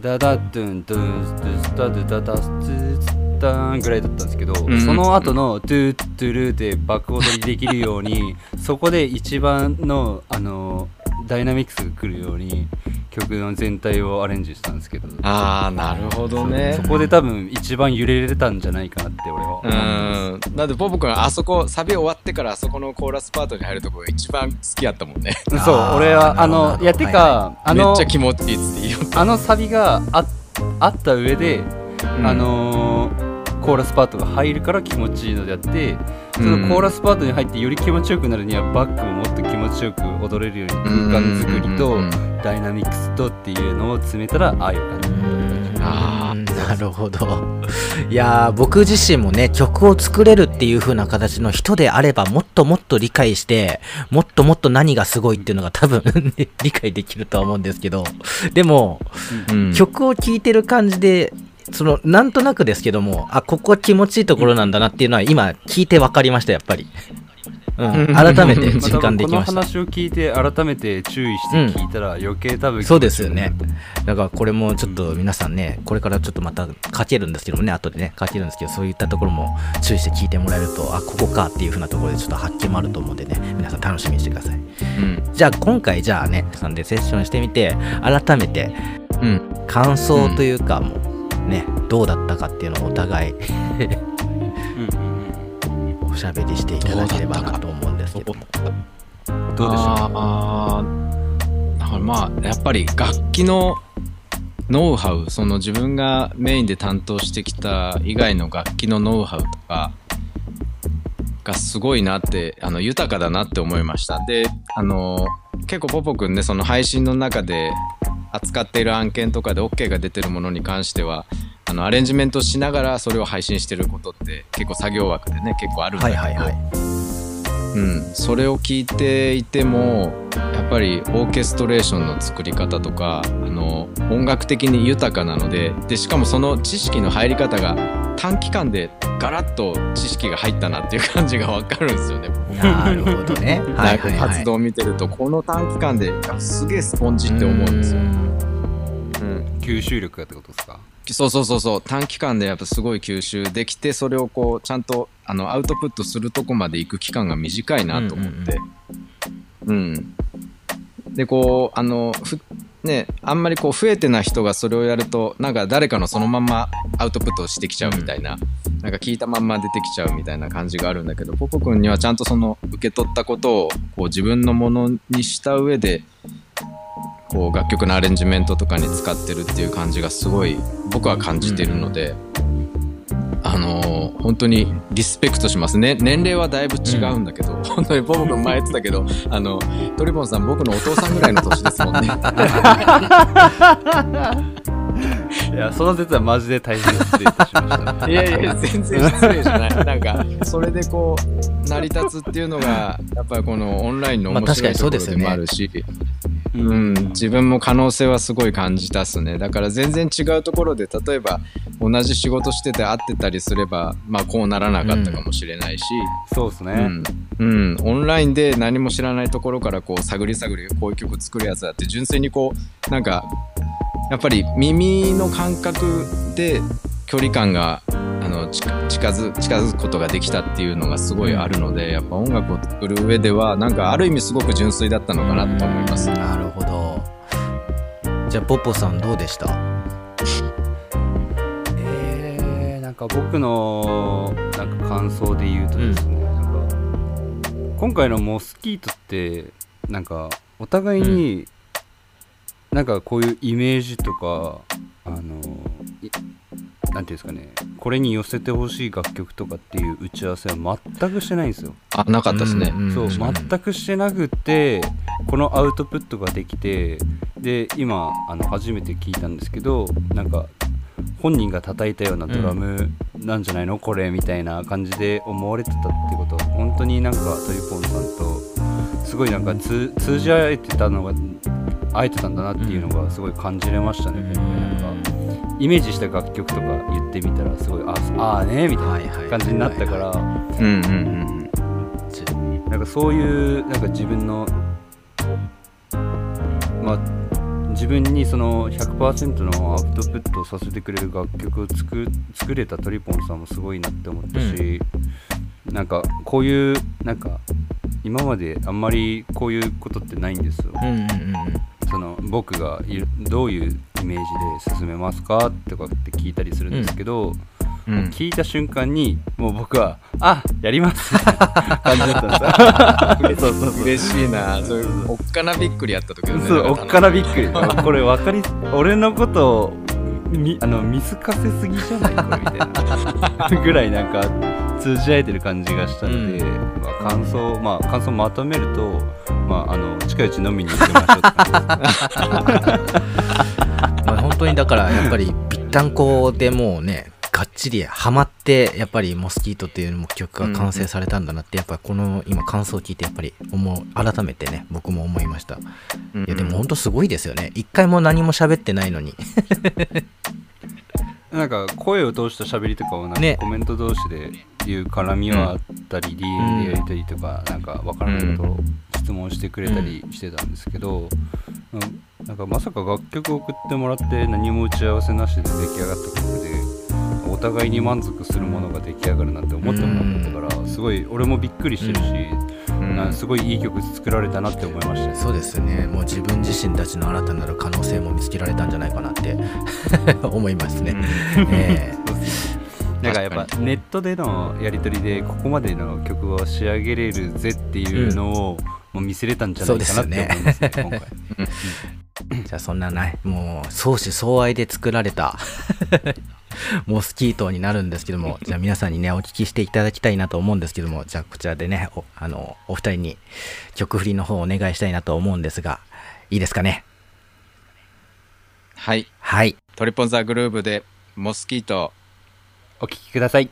ダダドゥンドゥンスドゥスタドゥダダスツーツターンぐらいだったんですけど、
ん
その後のトゥートゥルーで爆踊りできるようにそこで一番のあのダイナミクスが来るように曲の全体をアレンジしたんですけど。
ああなるほどね。
そこで多分一番揺れれたんじゃないかなって俺は思う
うん。だってボブ君あそこサビ終わってからあそこのコーラスパートに入るとこが一番好きやったもんね。
そう俺はあのいやてか、
は
あの
めっちゃ気持ちいいっつって
あのサビがああった上で、
うん。
あのーコーラスパートが入るから気持ちいいのであってそのコーラスパートに入ってより気持ちよくなるにはバックももっと気持ちよく踊れるように空間作りと
うん
ダイナミクスとっていうのを詰めたらああいう感じ。
あ
ー。なるほど。いやー僕自身もね曲を作れるっていう風な形の人であればもっともっと理解してもっともっと何がすごいっていうのが多分理解できるとは思うんですけど。でも
うん。
曲を聴いてる感じでそのなんとなくですけどもあここ気持ちいいところなんだなっていうのは今聞いて分かりましたやっぱり、うん、改めて
まあ
実感できました、
多分この話を聞いて改めて注意して聞いたら余計多分
そうですよね。だからこれもちょっと皆さんねこれからちょっとまた書けるんですけどもね後でね書けるんですけどそういったところも注意して聞いてもらえるとあここかっていう風なところでちょっと発見もあると思うんでね皆さん楽しみにしてください。
うん。
じゃあ今回じゃあねさんでセッションしてみて改めて
うん。
感想というかもうねどうだったかっていうのをお互い
うんうんうん
おしゃべりしていただければなと思うんですけども。
どうでしょ
あーだからまあやっぱり楽器のノウハウその自分がメインで担当してきた以外の楽器のノウハウとかがすごいなってあの豊かだなって思いました。であの結構ポポくんねその配信の中で扱っている案件とかで OK が出てるものに関してはあのアレンジメントしながらそれを配信してることって結構作業枠でね結構あるんだけど、
はいはいはい。
うん、それを聞いていてもやっぱりオーケストレーションの作り方とかあの音楽的に豊かなのででしかもその知識の入り方が短期間でガラッと知識が入ったなっていう感じが分かるんですよね。
なるほどね。はいはいはい。
活動を見てるとこの短期間であすげえスポンジって思うんですよ。
ん
うん
う吸収力がってことですか
そうそうそうそう。短期間でやっぱすごい吸収できてそれをこうちゃんとあのアウトプットするとこまで行く期間が短いなと思って。うん。でこうあのふねあんまりこう増えてない人がそれをやるとなんか誰かのそのままアウトプットしてきちゃうみたいな、なんか聞いたまんま出てきちゃうみたいな感じがあるんだけどポポ君にはちゃんとその受け取ったことをこう自分のものにした上でこう楽曲のアレンジメントとかに使ってるっていう感じがすごい僕は感じてるので、あのー本当にリスペクトします。ね年齢はだいぶ違うんだけど、本当にポポ君前言ってたけどあのトリボンさん僕のお父さんぐらいの年ですもんね
いやその説はマジで大変失礼いたしましたね。
いやいや全然失礼じゃない。なんかそれでこう成り立つっていうのがやっぱりこのオンラインの面白い
まあ確かに
ところでもあるし、うん、自分も可能性はすごい感じたっすね。だから全然違うところで例えば同じ仕事してて会ってたりすればまあこうならなかったかもしれないし、
そうですね、
うん。うん、オンラインで何も知らないところからこう探り探りこういう曲作るやつだって純粋にこうなんかやっぱり耳の感覚で距離感があの近近づ近づくことができたっていうのがすごいあるのでやっぱ音楽を作る上ではなんかある意味すごく純粋だったのかなと思います。
なるほど。じゃあポッポさんどうでした？
えー、なんか僕のなんか感想で言うとですね、なんか今回のモスキートってなんかお互いに、なんかこういうイメージとかあのいなんていうんですかねこれに寄せてほしい楽曲とかっていう打ち合わせは全くしてないんですよ。
あなかったですね。
うん。うん。
そう全くしてなくてこのアウトプットができてで今あの初めて聞いたんですけどなんか本人が叩いたようなドラムなんじゃないの、これみたいな感じで思われてたってことは本当になんかトリポンさんとすごいなんか通通じ合えてたのが会えてたんだなっていうのがすごい感じれましたね、今回なんかイメージした楽曲とか言ってみたらすごいああーねみたいな感じになったから、
うんうんうん
なんかそういうなんか自分のまあ自分にその100%のアウトプットをさせてくれる楽曲を作作れたトリポンさんもすごいなって思ったし、なんかこういうなんか今まであんまりこういうことってないんですよ。
うんうんうん
その僕がどういうイメージで進めますかとかって聞いたりするんですけど、
うん。
聞いた瞬間にもう僕は「あやります」感じだったんですよ。そうそうそう。
嬉しいなそういうおっかなびっくりやった時だね。
そうおっかなびっくり。
うん
これ分かり俺のことをみあの見透かせすぎじゃないこれみたいな。ぐらいなんか通じ合えてる感じがしたので、まあ、感想まあ感想まとめると、まあ、あの近いうち飲みに行きましょう
まあ、本当にだからやっぱりぴったんこでもうねがっちりハマってやっぱりモスキートっていうも曲が完成されたんだなってやっぱこの今感想を聞いてやっぱり思う改めてね僕も思いました。いやでも本当すごいですよね。一回も何も喋ってないのに
なんか声を通した喋りとかをなんか
ね。
コメント同士で言う絡みはあったり、DM でやりたりとか、なんか分からないことを質問してくれたりしてたんですけど、うん。なんかまさか楽曲を送ってもらって何も打ち合わせなしで出来上がった曲でお互いに満足するものが出来上がるなんて思ってもなかったから、すごい俺もびっくりしてるし、
うん。
なすごいいい曲作られたなって思いました。ね。
そうですよね。もう自分自身たちの新たなる可能性も見つけられたんじゃないかなって 思いますね、え
なんかやっぱネットでのやり取りでここまでの曲を仕上げれるぜっていうのをもう見せれたんじゃないかなって思いますね今回
じゃあそんなね、もう相思相愛で作られた モスキートになるんですけども、じゃあ皆さんにね、お聞きしていただきたいなと思うんですけども、じゃあこちらでね、おあの、お二人に曲振りの方をお願いしたいなと思うんですが、いいですかね？
はい。
はい。
トリポンザグルーブでモスキート。
お聞きください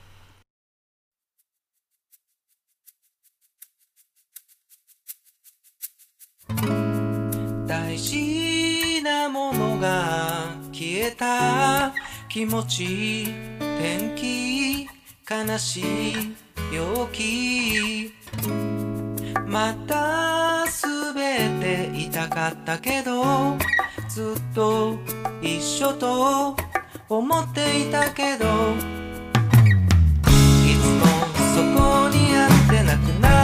大事なものが消えた。気持ち天気悲しい陽気。また全て痛かったけどずっと一緒と思っていたけどいつもそこにあってなくなら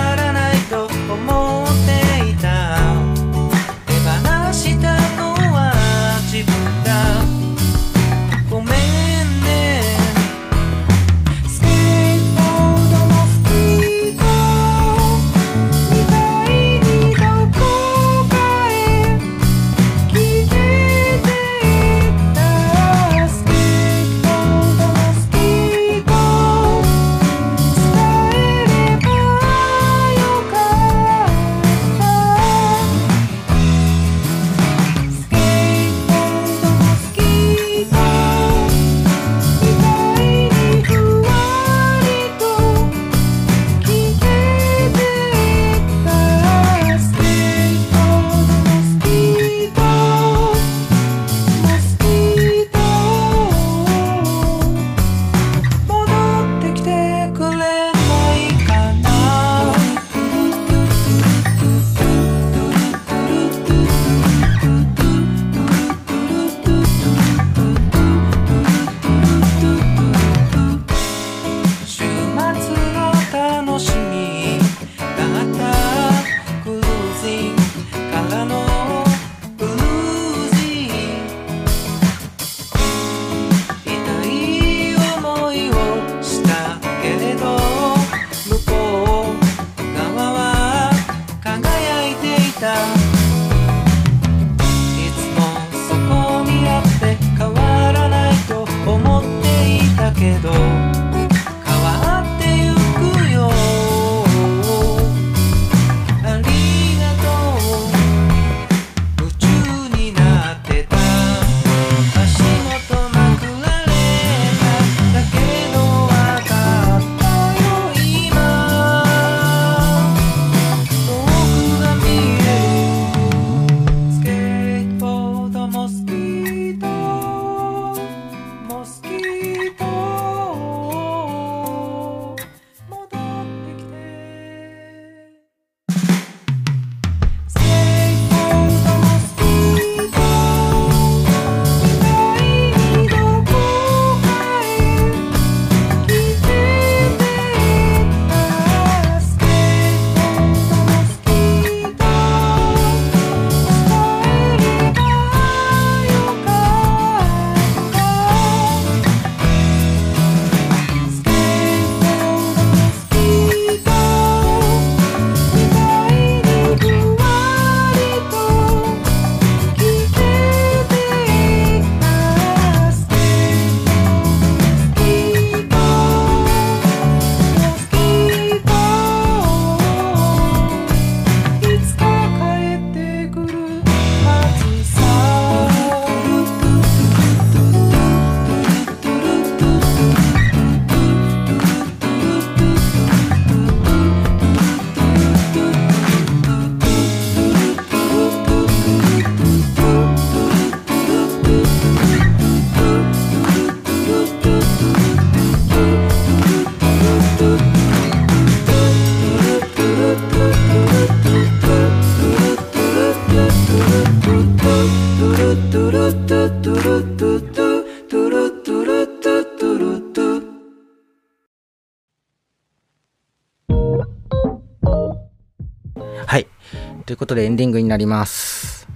ン
ディングになります。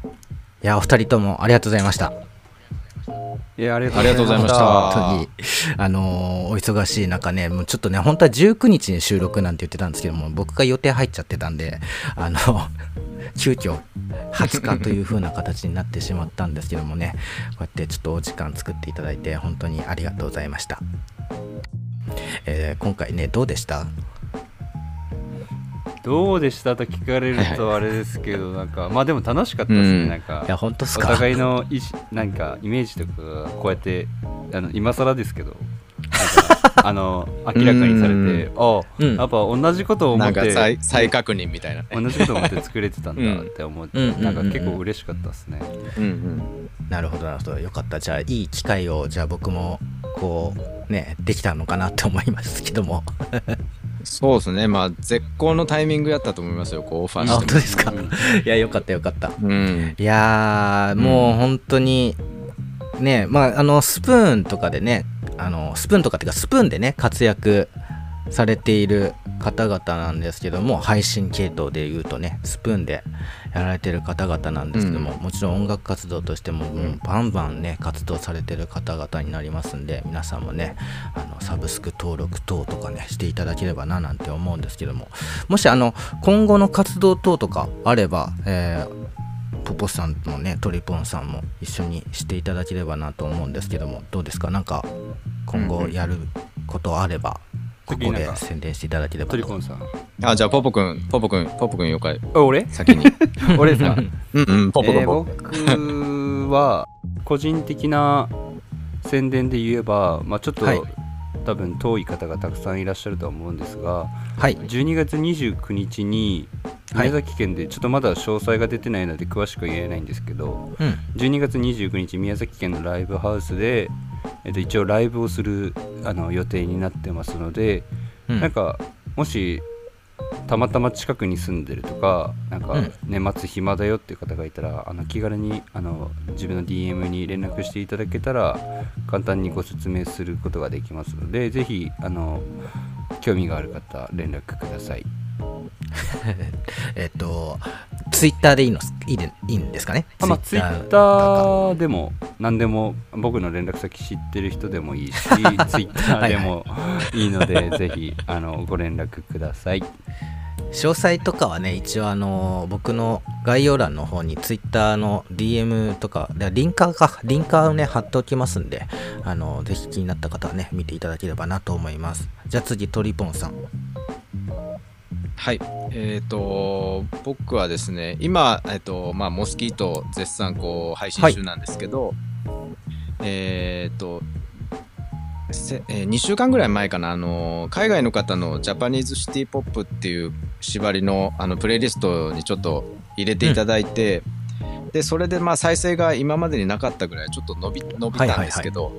いや、お二人ともありがとうございました。
いやありが
ありがとうございました
本当に、あのーお忙しい中ね、もうちょっとね、本当は19日に収録なんて言ってたんですけども、僕が予定入っちゃってたんで、あの、急遽20日という風な形になってしまったんですけどもね、こうやってちょっとお時間作っていただいて、本当にありがとうございました。えー今回ね、どうでした？
どうでしたと聞かれるとあれですけど、なんかまあでも楽しかったですね、
うん。
なんか。
いや、本当っす
お
か
互いの意思なんかイメージとかがこうやってあの今更ですけど あの明らかにされてあ
うん。
やっぱ同じことを思
なんか
って
再再確認みたいなね。
同じことを思って作れてたんだって思って、
うん。
なんか結構嬉しかったですね、
うんうん。
なるほどなるほど。よかった。じゃあいい機会をじゃあ僕もこうねできたのかなって思いますけども
そうですね。まあ、絶好のタイミングやったと思いますよ、こう、オファー
あ
しても。
本当ですか？
うん
いやよかったよかった
うん。
いやーもう本当にねまああのスプーンとかでねあのスプーンとかっていうかスプーンでね活躍されている方々なんですけども配信系統でいうとねスプーンでやられてる方々なんですけども、もちろん音楽活動としても、もうバンバンね活動されてる方々になりますんで皆さんもねあのサブスク登録等とかねしていただければななんて思うんですけども。もしあの今後の活動等とかあれば、えーポポさんもねトリポンさんも一緒にしていただければなと思うんですけどもどうですか？なんか今後やることあれば、ここで宣伝していただければ。と
トリコンさん。
あ、じゃあ、ポポくん、ポポくん、ポポくん、よかい。
あ俺？
先に。
俺ですか
うんうん、ポポ
えー
ポポ。
僕は個人的な宣伝で言えば、まあ、ちょっと、
はい。
多分遠い方がたくさんいらっしゃるとは思うんですが
はい。
12月29日に
はい。
宮崎県でちょっとまだ詳細が出てないので詳しくは言えないんですけど
うん。
12月29日宮崎県のライブハウスで、えっと、一応ライブをするあの予定になってますので、
うん。
なんかもしたまたま近くに住んでるとかなんか
うん。
年末暇だよっていう方がいたらあの気軽にあの自分の DM に連絡していただけたら簡単にご説明することができますのでぜひあの興味がある方連絡ください
えっとツイッターでいいのいいでいいんですかね？
あまあ、ツイッターでも何でも僕の連絡先知ってる人でもいいしツイッターでもいいのでぜひあのご連絡ください。
詳細とかはね一応あの僕の概要欄の方にツイッターの DM とかでリンカーかリンカーをね貼っておきますんであのぜひ気になった方はね見ていただければなと思います。じゃあ次トリポンさん
はい。えっ、と、僕はですね、今、えっ、と、まあ、モスキート絶賛こう配信中なんですけど、えっ、と、せえ2週間ぐらい前かな、あの、海外の方のジャパニーズシティポップっていう縛りのあのプレイリストにちょっと入れていただいて、で、それでまあ再生が今までになかったぐらいちょっと伸び伸びたんですけど、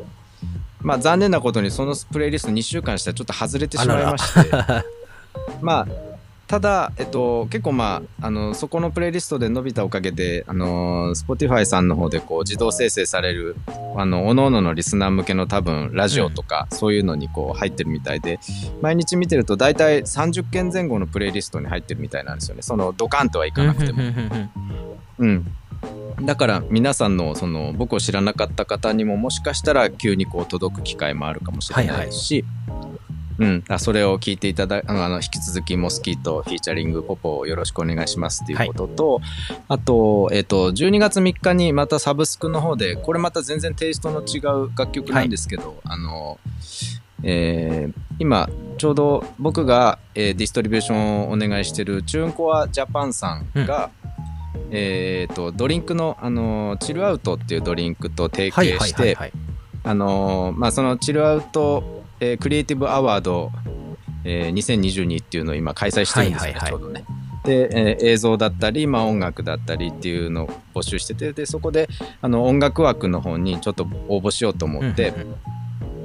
まあ残念なことにそのプレイリスト2週間したらちょっと外れてしまいまして、まあ、ただ、えっと、結構まあ、あの、そこのプレイリストで伸びたおかげで、あの、Spotify さんの方でこう自動生成される、あの、各々のリスナー向けの多分、ラジオとか、そういうのにこう入ってるみたいで、毎日見てると大体30件前後のプレイリストに入ってるみたいなんですよね。その、ドカンとはいかなくても。うん。だから皆さんのその僕を知らなかった方にももしかしたら急にこう届く機会もあるかもしれないし、うん、あそれを聞いていただあのあの引き続きモスキートフィーチャリングポポをよろしくお願いしますっていうことと、あと,、えっと12月3日にまたサブスクの方でこれまた全然テイストの違う楽曲なんですけど、あのえー今ちょうど僕が、えーディストリビューションをお願いしてるチューンコアジャパンさんが、えー、とドリンクの、あのチルアウトっていうドリンクと提
はい
携して
はいはいはい。
あのまあそのチルアウト、えークリエイティブアワード、えー2022っていうのを今開催してるんですよね、
はいはいはい。
ちょうどね。で、えー映像だったり、まあ、音楽だったりっていうのを募集しててでそこであの音楽枠の方にちょっと応募しようと思って、
うん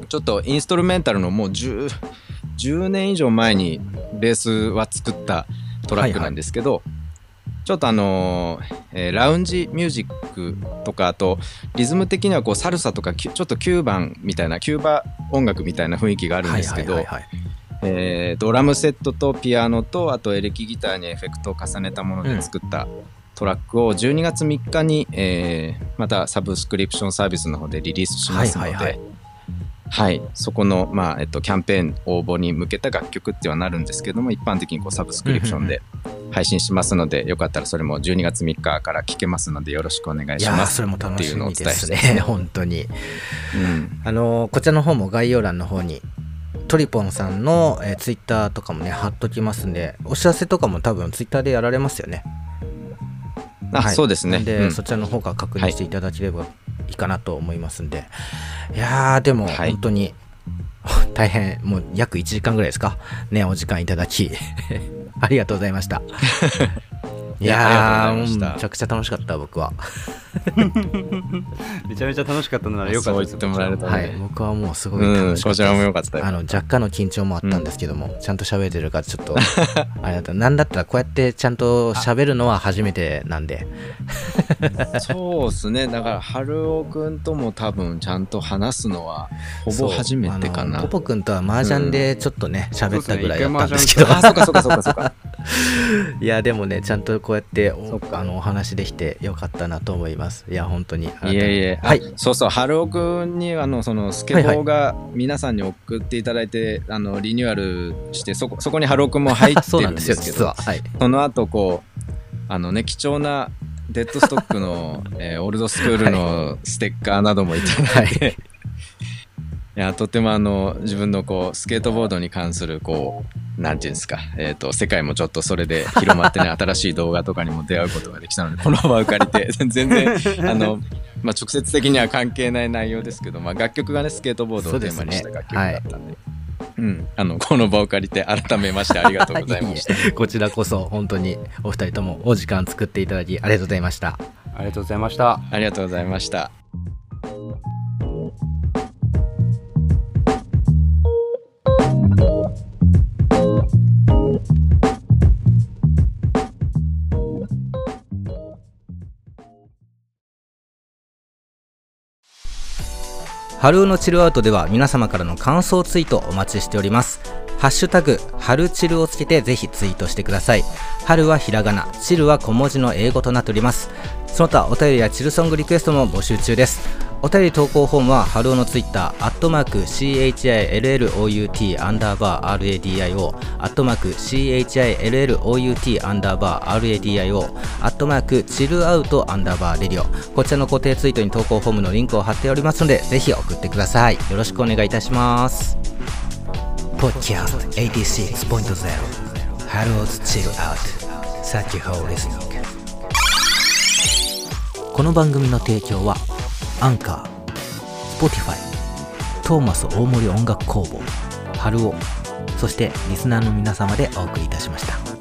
ちょっとインストルメンタルのもう 10, 10年以上前にベースは作ったトラックなんですけど、ちょっとあのーえーラウンジミュージックとかあとリズム的にはこうサルサとかキュちょっと9番みたいなキューバ音楽みたいな雰囲気があるんですけど、
はいはいはいはい。
えードラムセットとピアノとあとエレキギターにエフェクトを重ねたもので作ったトラックを12月3日に、えーまたサブスクリプションサービスの方でリリースしますので、
はいはい
はいそこの、まあえっと、キャンペーン応募に向けた楽曲ってはなるんですけども一般的にこうサブスクリプションで配信しますのでよかったらそれも12月3日から聴けますのでよろしくお願いします
それも楽
っていうのをお
しみですね本当に。
うん。
あのーこちらの方も概要欄の方にトリポンさんの、えー、ツイッターとかもね貼っときますんでお知らせとかも多分ツイッターでやられますよね。
あ、
はい。
そうですね。
で、
うん。
そちらの方から確認していただければいいかなと思いますんで、い、やーでも
はい。
本当に、大変もう約1時間ぐらいですか？ねお時間いただき。ありがとうございました。い
いや
やーめちゃくちゃ楽しかった僕は
めちゃめちゃ楽しかったのならよかったです
そう言っても。らえるとね、
はい。僕はもうすごい
うん
楽しかった
こちらも良かったよ。
あの若干の緊張もあったんですけども、ちゃんと喋れてるかちょっと あれだった。なんだったらこうやってちゃんと喋るのは初めてなんで。
そうですね。だから、春尾くんとも多分ちゃんと話すのは、ほぼ初めてかな。
ポポくんとは麻雀でちょっとね喋、ったぐらいだったんですけど、
あ、そうかそうかそうかそうか。
いやでもねちゃんとこうやってあのお話できてよかったなと思いますいや本当に
いえいえ、
はい。
あそうそう、春尾くんに、あの、その、スケボーが皆さんに送っていただいて、あの、リニューアルして、そこ、そこに春尾くんも入ってるん
んで
ですすけど、
よ実は。はい。
その後、こう、あのね、貴重な、デッドストックの、えーオールドスクールのステッカーなどもいただいて、い、や、とてもあの、自分のこう、スケートボードに関する、こう、なんていうんですか、えっ、と、世界もちょっとそれで 広まってね、新しい動画とかにも出会うことができたので、この場を借りて、全然、あの、まあ、直接的には関係ない内容ですけど、まあ、楽曲がね、スケートボードをテーマにした楽曲だったんで、うん、あの、この場を借りて、改めましてありがとうございました。
いえいえこちらこそ本当にお二人ともお時間作っていただきありがとうございました。
ありがとうございました。
ありがとうございました。
春うのチルアウトでは皆様からの感想ツイートお待ちしております。ハッシュタグ、春 chill をつけてぜひツイートしてください。春はひらがな、 chill は小文字の英語となっております。その他お便りや chill song request も募集中です。お便り投稿フォームは春尾のツイッター、アットマーク CHILLOUT アンダーバー RADIO、アットマーク CHILLOUT アンダーバー RADIO、アットマーク CHILLOUT アンダーバー RADIO。こちらの固定ツイートに投稿フォームのリンクを貼っておりますので、ぜひ送ってください。よろしくお願いいたします。Podcast 86.0春尾チルアウト Thank you for listening この番組の提供はアンカー、Spotify、トーマス大森音楽工房、春尾、そしてリスナーの皆様でお送りいたしました。